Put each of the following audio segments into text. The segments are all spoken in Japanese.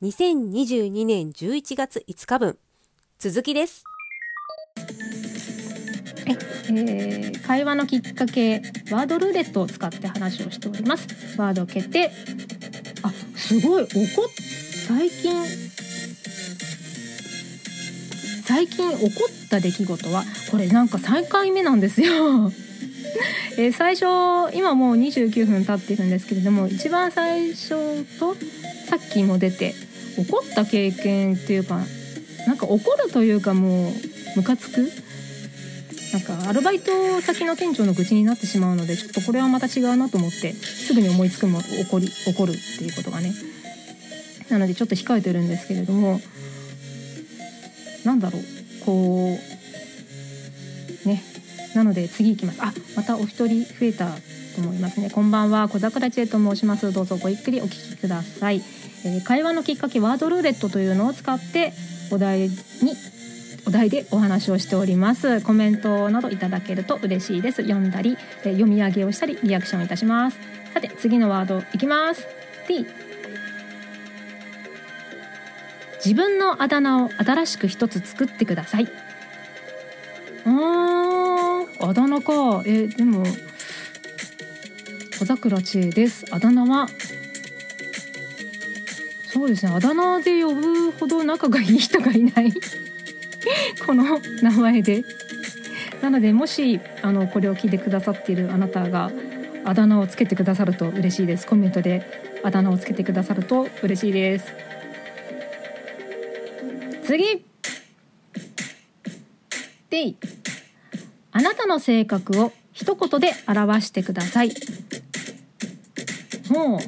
2022年11月5日分。続きです。はい、えー、会話のきっかけワードルーレットを使って話をしております。ワード決定あすごい。怒っ最近最近起こった出来事はこれなんか3回目なんですよ。えー、最初今もう29分経ってるんですけれども一番最初とさっきも出て怒った経験っていうかなんか怒るというかもうムカつく？なんかアルバイト先の店長の愚痴になってしまうのでちょっとこれはまた違うなと思ってすぐに思いつくも怒り怒るっていうことがね。なのでちょっと控えてるんですけれどもなんだろうこうね。なので次行きます。あまたお一人増えたと思いますね。こんばんは。小桜千恵と申します。どうぞごゆっくりお聞きください、え、会話のきっかけワードルーレットというのを使ってお題にお題でお話をしております。コメントなどいただけると嬉しいです。読んだり、え、読み上げをしたりリアクションいたします。さて次のワードいきます。T 自分のあだ名を新しく一つ作ってください。ああだ名か。えでも小桜知恵です。あだ名はそうですね。あだ名で呼ぶほど仲がいい人がいない。この名前で。なのでもしあのこれを聞いてくださっているあなたがあだ名をつけてくださると嬉しいです。コメントであだ名をつけてくださると嬉しいです。次。であなたの性格を一言で表してください。もう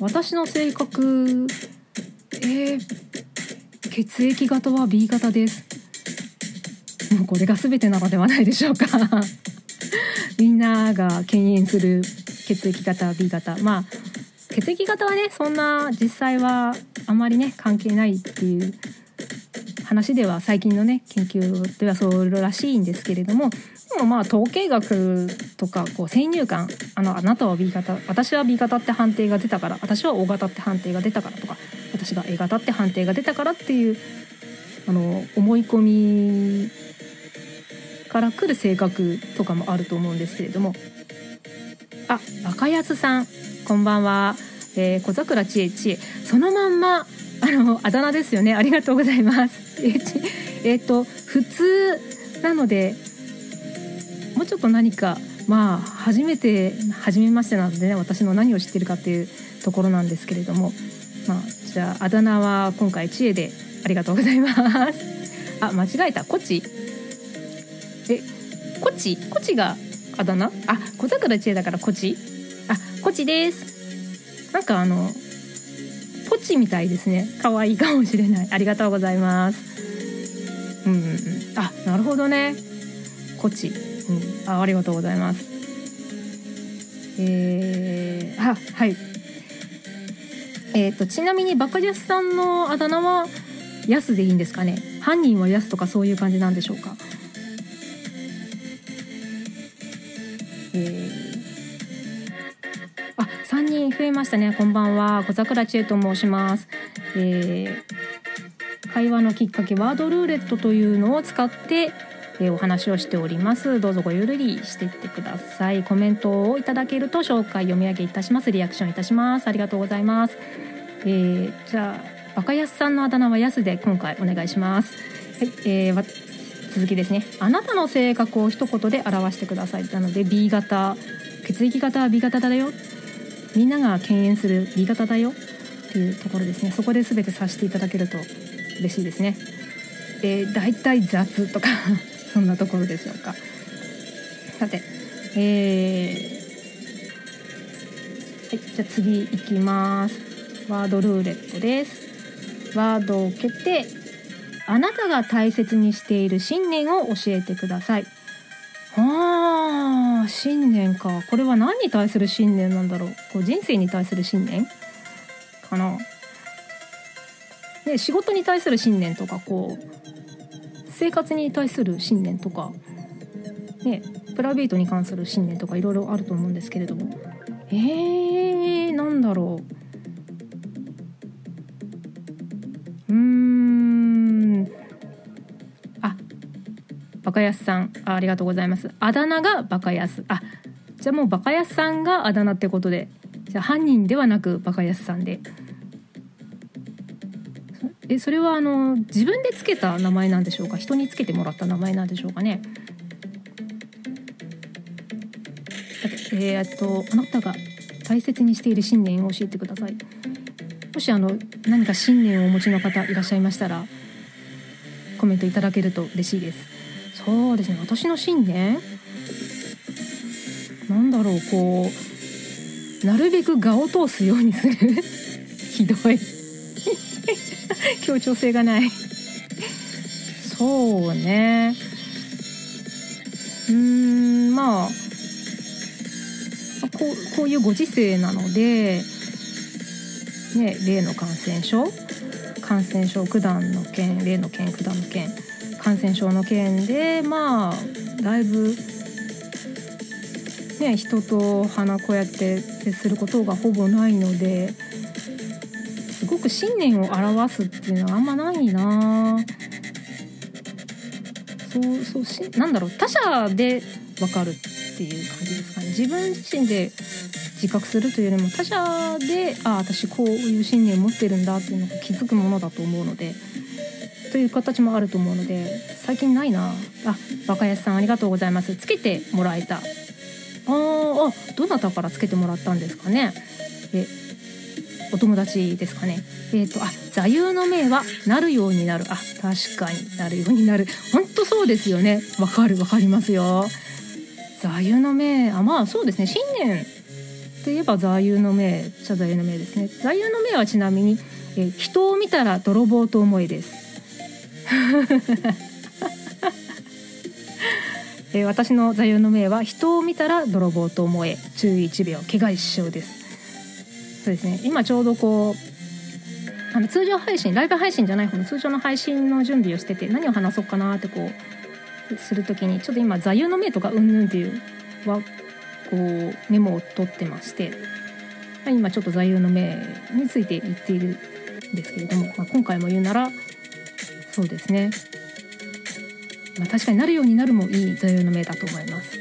私の性格えー、血液型は B 型です。もうこれが全てなのではないでしょうか。みんなが敬遠する血液型 B 型。まあ血液型はねそんな実際はあまりね関係ないっていう話では最近のね研究ではそうらしいんですけれども。でもまあ統計学とかこう先入観あのあなたは B 型私は B 型って判定が出たから私は O 型って判定が出たからとか私が A 型って判定が出たからっていうあの思い込みから来る性格とかもあると思うんですけれども。あ若安さんこんばんは、えー、小桜知恵知恵。そのまんまあのあだ名ですよね。ありがとうございます。えっ、と普通なのでもうちょっと何かまあ初めて初めましてなのでね私の何を知ってるかっていうところなんですけれども。じゃああだ名は今回知恵でありがとうございます。あ間違えた。こちえこちこちがあだ名？あ小桜知恵だからこちあこちです。なんかあのポチみたいですね。可愛いかもしれない。ありがとうございます。うん、うん、あなるほどね。こち、うん、あありがとうございます。えー、あはい。えっ、ー、とちなみにバカジャスさんのあだ名はヤスでいいんですかね？犯人はヤスとかそういう感じなんでしょうか？えー。人増えましたね。こんばんは。小桜千恵と申します、えー、会話のきっかけワードルーレットというのを使ってえお話をしております。どうぞごゆるりしていってください。コメントをいただけると紹介読み上げいたします。リアクションいたします。ありがとうございます、えー、じゃあバカヤスさんのあだ名はヤスで今回お願いします。はい、えー、続きですね。あなたの性格を一言で表してください。なので B 型。血液型は B 型だよ。みんなが敬遠する B 型だよ。っていうところですね。そこで全てさせていただけると嬉しいですね。えー、大体雑とか。そんなところでしょうか。さて、えー、はい、じゃあ次いきます。ワードルーレットです。ワードを決定。あなたが大切にしている信念を教えてください。ああ信念かこれは何に対する信念なんだろうこう人生に対する信念かなで仕事に対する信念とかこう生活に対する信念とか、ね、プライベートに関する信念とかいろいろあると思うんですけれども。えー、なんだろう。うん。あバカヤスさん。あありがとうございます。あだ名がバカヤスあじゃあもうバカヤスさんがあだ名ってことで。じゃあ犯人ではなくバカヤスさんで。えそれはあの自分でつけた名前なんでしょうか？人につけてもらった名前なんでしょうかね？えー、っとあなたが大切にしている信念を教えてください。もしあの何か信念をお持ちの方いらっしゃいましたらコメントいただけると嬉しいです。そうですね。私の信念？なんだろうこうなるべく我を通すようにする？ひどい。協調性がない。そうね。うーんまあこうこういうご時世なので、ね、例の感染症？感染症九段の件例の件九段の件。感染症の件でまあだいぶ、ね、人と鼻こうやって接することがほぼないのですごく信念を表すっていうのはあんまないな。そうそうしなんだろう他者で分かるっていう感じですかね。自分自身で自覚するというよりも他者であ私こういう信念を持ってるんだっていうのが気づくものだと思うので。という形もあると思うので。最近ないなあ若安さんありがとうございます。つけてもらえた。ああどなたからつけてもらったんですかね。えお友達ですかね。えっ、ー、とあ座右の銘はなるようになる。あ確かになるようになる。本当そうですよね。わかるわかりますよ。座右の銘あまあそうですね。新年といえば座右の銘じゃ座右の銘ですね。座右の銘はちなみに、え人を見たら泥棒と思いです。え私の座右の銘は人を見たら泥棒と思え。注意1秒怪我一生です。そうですね今ちょうどこうあの通常配信ライブ配信じゃない方の通常の配信の準備をしてて何を話そうかなってこうする時にちょっと今座右の銘とかうんぬんっていうはこうメモを取ってまして今ちょっと座右の銘について言っているんですけれども、まあ、今回も言うならそうですね、まあ、確かになるようになるもいい座右の銘だと思います。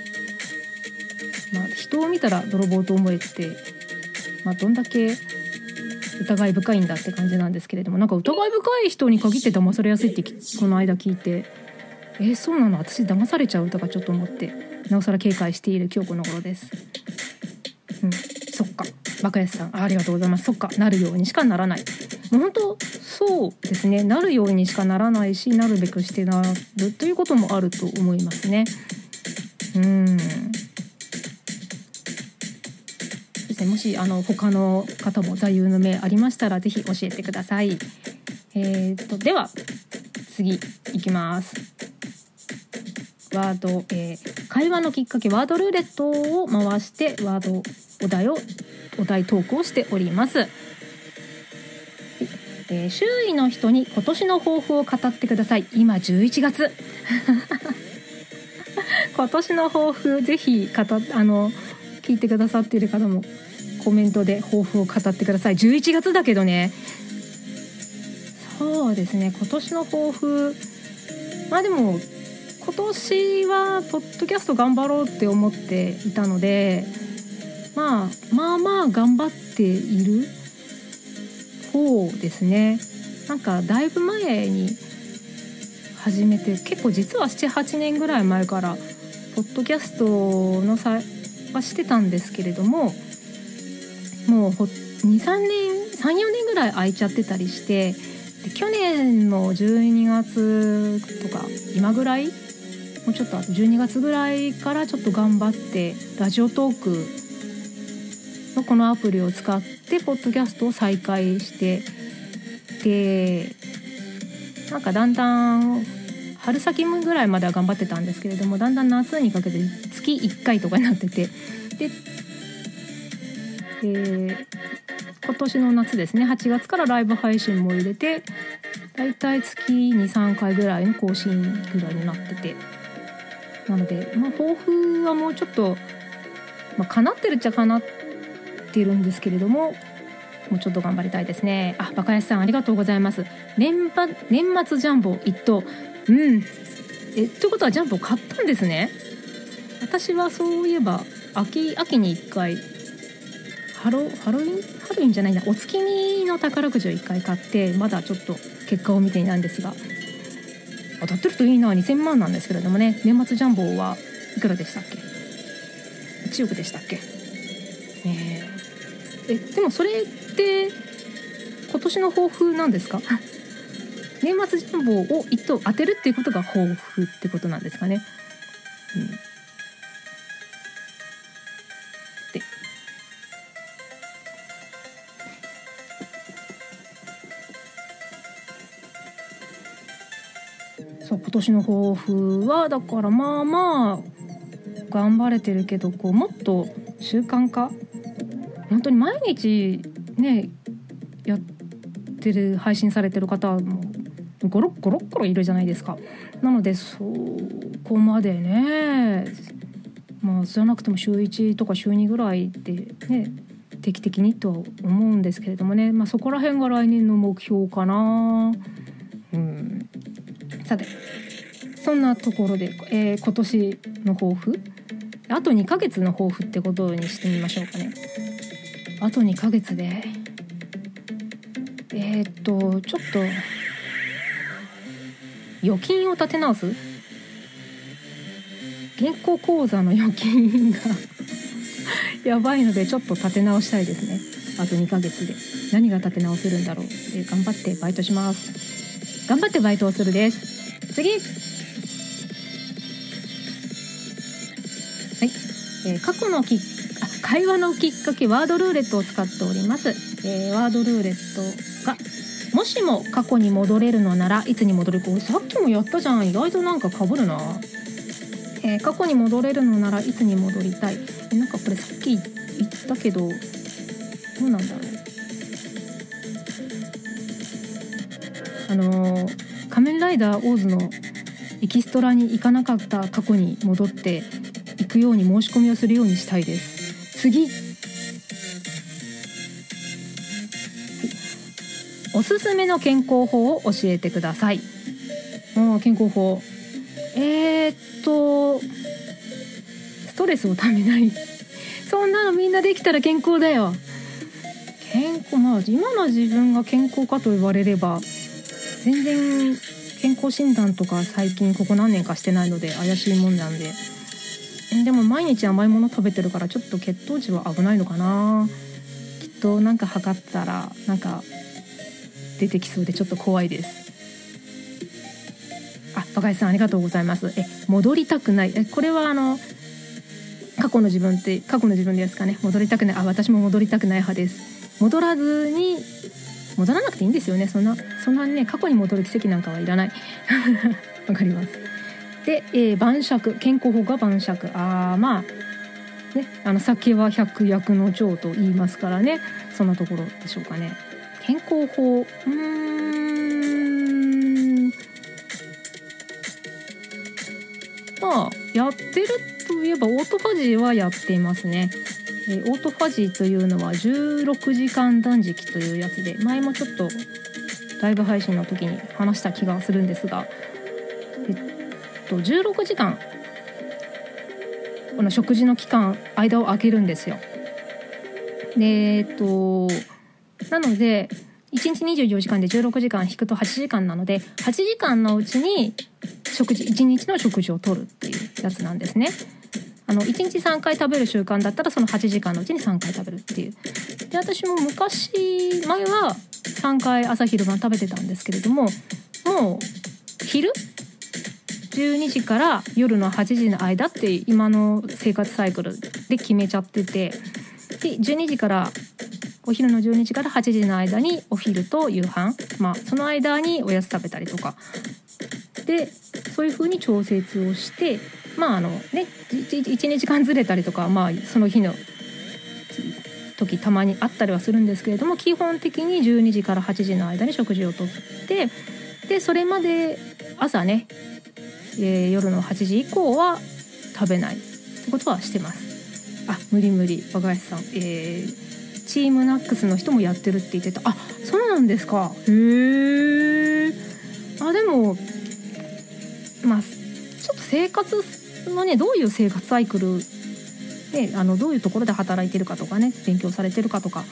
まあ、人を見たら泥棒と思えて、まあ、どんだけ疑い深いんだって感じなんですけれどもなんか疑い深い人に限って騙されやすいってこの間聞いてえー、そうなの？私騙されちゃうとかちょっと思ってなおさら警戒している今日この頃です。うん。そっか。バカヤスさん。ありがとうございます。そっか。なるようにしかならない。もう本当そうですね。なるようにしかならないしなるべくしてなるということもあると思いますね。うん。ですねもしあの他の方も座右の銘ありましたら是非教えてくださいえー、とでは次いきますワード、えー、会話のきっかけワードルーレットを回してワードお題をお題トークをしております。えー、周囲の人に今年の抱負を語ってください。今11月。今年の抱負ぜひ語あの聞いてくださっている方もコメントで抱負を語ってください。11月だけどね。そうですね。今年の抱負まあでも今年はポッドキャスト頑張ろうって思っていたので、まあ、まあまあ頑張っている方ですね。なんかだいぶ前に始めて結構実は78年ぐらい前からポッドキャストのさはしてたんですけれどももう23年34年ぐらい空いちゃってたりしてで去年の12月とか今ぐらい？もうちょっとあと12月ぐらいからちょっと頑張ってラジオトークのこのアプリを使ってポッドキャストを再開してでなんかだんだん春先ぐらいまでは頑張ってたんですけれどもだんだん夏にかけて月1回とかになっててでで今年の夏ですね。8月からライブ配信も入れてだいたい月23回ぐらいの更新ぐらいになってて。なので、まあ、抱負はもうちょっと、まあ、叶ってるっちゃ叶ってるんですけれどももうちょっと頑張りたいですね。あバカヤスさんありがとうございます。年年末ジャンボ一等うん。えということはジャンプを買ったんですね。私はそういえば秋秋に1回ハロハロウィン？ハロウィンじゃないな。お月見の宝くじを1回買ってまだちょっと結果を見ていないんですが。当たってるといいな。2000万なんですけれどもね。年末ジャンボはいくらでしたっけ？1億でしたっけ？え。ー、えでもそれって今年の抱負なんですか？年末ジャンボを1等当てるっていうことが抱負ってことなんですかね。うん、年の抱負はだからまあまあ頑張れてるけどこうもっと習慣化。本当に毎日ねやってる配信されてる方もゴロッゴロッゴロいるじゃないですか。なのでそこまでねまあじゃなくても週1とか週2ぐらいでね定期的にとは思うんですけれどもね、まあ、そこら辺が来年の目標かな。うん。さてそんなところで、えー、今年の抱負？あと2ヶ月の抱負ってことにしてみましょうかね。あと2ヶ月で。えー、っとちょっと預金を立て直す？銀行口座の預金が やばいのでちょっと立て直したいですね。あと2ヶ月で。何が立て直せるんだろう。で頑張ってバイトします。頑張ってバイトをするです。次！えー、過去のき会話のきっかけワードルーレットを使っております、えー、ワードルーレットがもしも過去に戻れるのならいつに戻るか。さっきもやったじゃん。意外となんかかぶるな、えー、過去に戻れるのならいつに戻りたい。えなんかこれさっき言ったけどどうなんだろう。あの、仮面ライダーオーズのエキストラに行かなかった過去に戻ってくように申し込みをするようにしたいです次おすすめの健康法を教えてください。あ健康法。えー、っと、ストレスをためない。そんなのみんなできたら健康だよ。健康、まあ、今の自分が健康かと言われれば、全然健康診断とか最近ここ何年かしてないので怪しいもんなんで。でも毎日甘いもの食べてるからちょっと血糖値は危ないのかな。きっとなんか測ったら、なんか出てきそうでちょっと怖いです。あバカイさんありがとうございます。え戻りたくない。えこれはあの過去の自分って過去の自分ですかね。戻りたくない。あ私も戻りたくない派です。戻らずに戻らなくていいんですよね。そんなそんなにね過去に戻る奇跡なんかはいらない。わかります。で、えー、晩酌健康法が晩酌。ああまあねあの酒は百薬の長と言いますからね。そんなところでしょうかね。健康法。うん。まあやってるといえばオートファジーはやっていますね。えー、オートファジーというのは16時間断食というやつで前もちょっとライブ配信の時に話した気がするんですがと16時間この食事の期間間を空けるんですよ。でえっとなので1日24時間で16時間引くと8時間なので8時間のうちに食事1日の食事をとるっていうやつなんですね。あの1日3回食べる習慣だったらその8時間のうちに3回食べるっていう。で私も昔前は3回朝昼晩食べてたんですけれどももう昼12時から夜の8時の間って今の生活サイクルで決めちゃっててで12時からお昼の12時から8時の間にお昼と夕飯、まあ、その間におやつ食べたりとか。でそういう風に調節をしてまああのね12時間ずれたりとか、まあ、その日の時たまにあったりはするんですけれども基本的に12時から8時の間に食事をとってでそれまで朝ね、えー、夜の8時以降は食べないってことはしてます。あ無理無理。若林さん、えーチームナックスの人もやってるって言ってた。あそうなんですか。へえあでもまあ生活のねどういう生活サイクルであのどういうところで働いてるかとかね勉強されてるかとか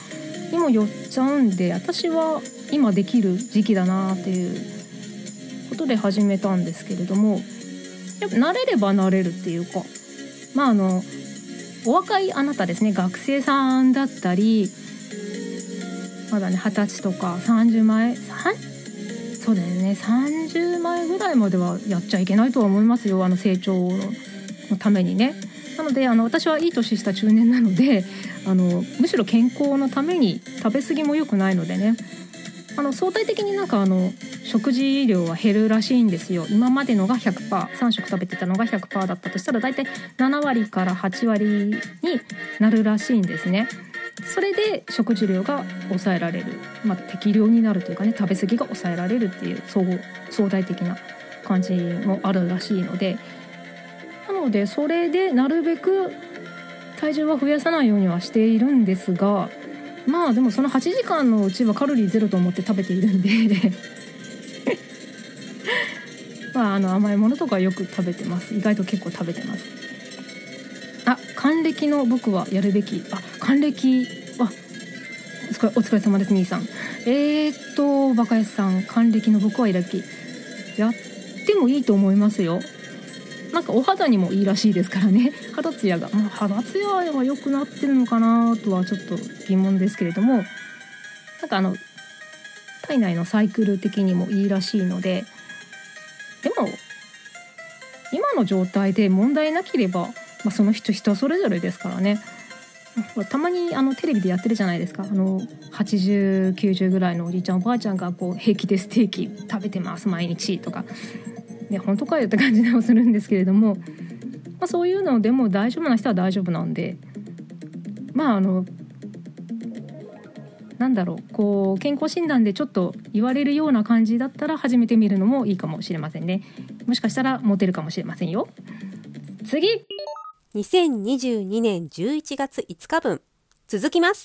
にもよっちゃうんで私は今できる時期だなっていうことで始めたんですけれどもやっぱ慣れれば慣れるっていうかまああのお若いあなたですね学生さんだったりまだね二十歳とか30前そうだよね30前ぐらいまではやっちゃいけないとは思いますよあの成長のためにね。なのであの私はいい年した中年なのであのむしろ健康のために食べ過ぎも良くないのでねあの相対的になんかあの食事量は減るらしいんですよ。今までのが 100%3 食食べてたのが100%だったとしたら大体7割から8割になるらしいんですね。それで食事量が抑えられる、まあ、適量になるというかね食べ過ぎが抑えられるっていう総相対的な感じもあるらしいので。なのでそれでなるべく体重は増やさないようにはしているんですがまあでもその8時間のうちはカロリーゼロと思って食べているんで。まああの甘いものとかよく食べてます。意外と結構食べてます。あ還暦の僕はやるべき。あ還暦あお疲れお疲れ様です兄さん。えー、っとバカヤスさん還暦の僕はやるべき。やってもいいと思いますよなんかお肌にもいいらしいですからね。肌ツヤが、まあ、肌ツヤは良くなってるのかなとはちょっと疑問ですけれども。なんかあの体内のサイクル的にもいいらしいので。でも今の状態で問題なければ、まあ、その人人それぞれですからね。たまにあのテレビでやってるじゃないですか。あの8090ぐらいのおじいちゃんおばあちゃんがこう平気でステーキ食べてます毎日とか。ね、本当かよって感じでもするんですけれども、まあ、そういうのでも大丈夫な人は大丈夫なんでまああのなんだろうこう健康診断でちょっと言われるような感じだったら始めてみるのもいいかもしれませんね。もしかしたらモテるかもしれませんよ。次。2022年11月5日分。続きます。